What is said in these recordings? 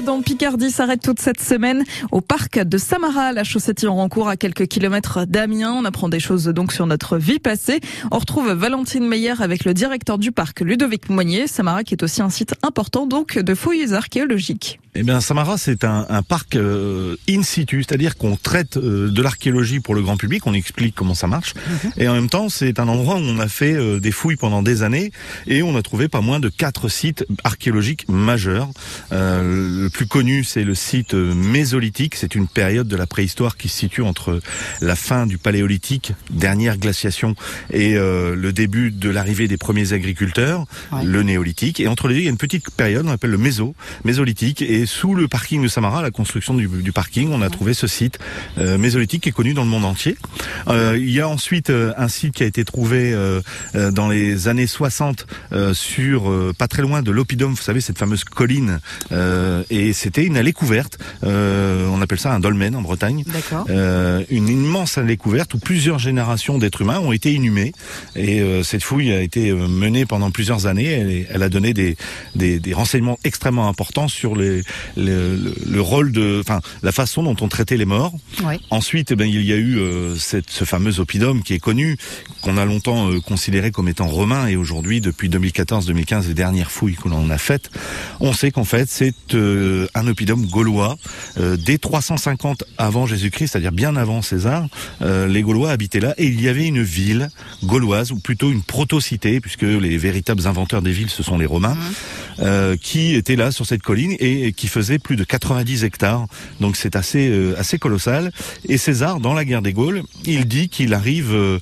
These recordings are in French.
balade en Picardie s'arrête toute cette semaine au parc de Samara. La chaussette en rencourt à quelques kilomètres d'Amiens. On apprend des choses donc sur notre vie passée. On retrouve Valentine Meyer avec le directeur du parc, Ludovic Moignet. Samara qui est aussi un site important donc de fouilles archéologiques. Eh bien, Samara, c'est un, un, parc euh, in situ, c'est-à-dire qu'on traite euh, de l'archéologie pour le grand public, on explique comment ça marche, mhm. et en même temps, c'est un endroit où on a fait euh, des fouilles pendant des années, et on a trouvé pas moins de quatre sites archéologiques majeurs. Le plus connu, c'est le site mésolithique, c'est une période de la préhistoire qui se situe entre la fin du paléolithique, dernière glaciation, et le début de l'arrivée des premiers agriculteurs, le néolithique, et entre les deux, il y a une petite période, on appelle le méso, mésolithique, et sous le parking de Samara, la construction du, parking, on a trouvé ce site euh, mésolithique qui est connu dans le monde entier. Euh, il y a ensuite euh, un site qui a été trouvé euh, dans les années 60 sur pas très loin de l'Opidum, vous savez cette fameuse colline, et c'était une allée couverte. on appelle ça un dolmen en Bretagne. une immense allée couverte où plusieurs générations d'êtres humains ont été inhumés. Et cette fouille a été menée pendant plusieurs années. Elle, elle a donné des, des, des renseignements extrêmement importants sur les, le, le, rôle de, enfin, la façon dont on traitait les morts. Ensuite, eh ben, il y a eu euh, cette, ce fameux oppidum qui est connu, qu'on a longtemps euh, considéré comme étant romain, et aujourd'hui, depuis 2014-2015, les dernières fouilles que l'on a faites, on sait qu'en fait, c'est euh, un oppidum gaulois. dès 350 avant Jésus-Christ, c'est-à-dire bien avant César, les Gaulois habitaient là, et il y avait une ville gauloise, ou plutôt une proto-cité, puisque les véritables inventeurs des villes, ce sont les Romains, mmh. qui étaient là sur cette colline et qui faisait plus de 90 hectares. Donc c'est assez euh, assez colossal. Et César, dans la guerre des Gaules, il dit qu'il arrive euh,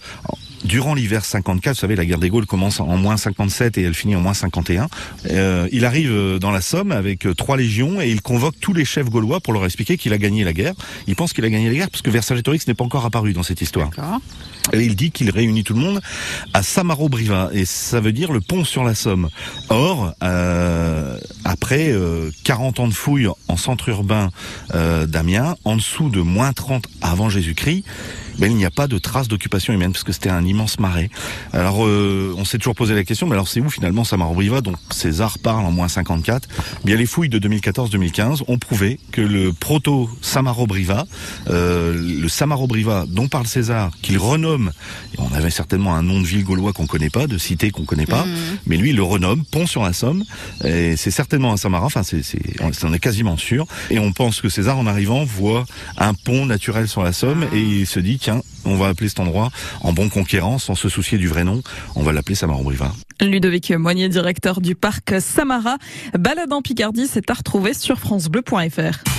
durant l'hiver 54, vous savez, la guerre des Gaules commence en moins 57 et elle finit en moins 51. Euh, il arrive euh, dans la Somme avec euh, trois légions et il convoque tous les chefs gaulois pour leur expliquer qu'il a gagné la guerre. Il pense qu'il a gagné la guerre parce que Vercingétorix n'est pas encore apparu dans cette histoire. Et il dit qu'il réunit tout le monde à Samaro-Briva et ça veut dire le pont sur la Somme. Or, euh, après 40 ans de fouilles en centre urbain d'Amiens, en dessous de moins 30 avant Jésus-Christ, ben, il n'y a pas de traces d'occupation humaine parce que c'était un immense marais. Alors euh, on s'est toujours posé la question, mais alors c'est où finalement Samaro-Briva dont César parle en moins 54 Bien les fouilles de 2014-2015 ont prouvé que le proto Samaro-Briva, euh, le Samaro-Briva dont parle César, qu'il renomme, on avait certainement un nom de ville gaulois qu'on connaît pas, de cité qu'on connaît pas, mmh. mais lui il le renomme Pont sur la Somme, et c'est certainement un Samara, enfin c'est, c'est, on est quasiment sûr, et on pense que César en arrivant voit un pont naturel sur la Somme ah. et il se dit on va appeler cet endroit en bon conquérant, sans se soucier du vrai nom, on va l'appeler Samara-Briva. Ludovic Moignet, directeur du parc Samara. Balade en Picardie, c'est à retrouver sur francebleu.fr.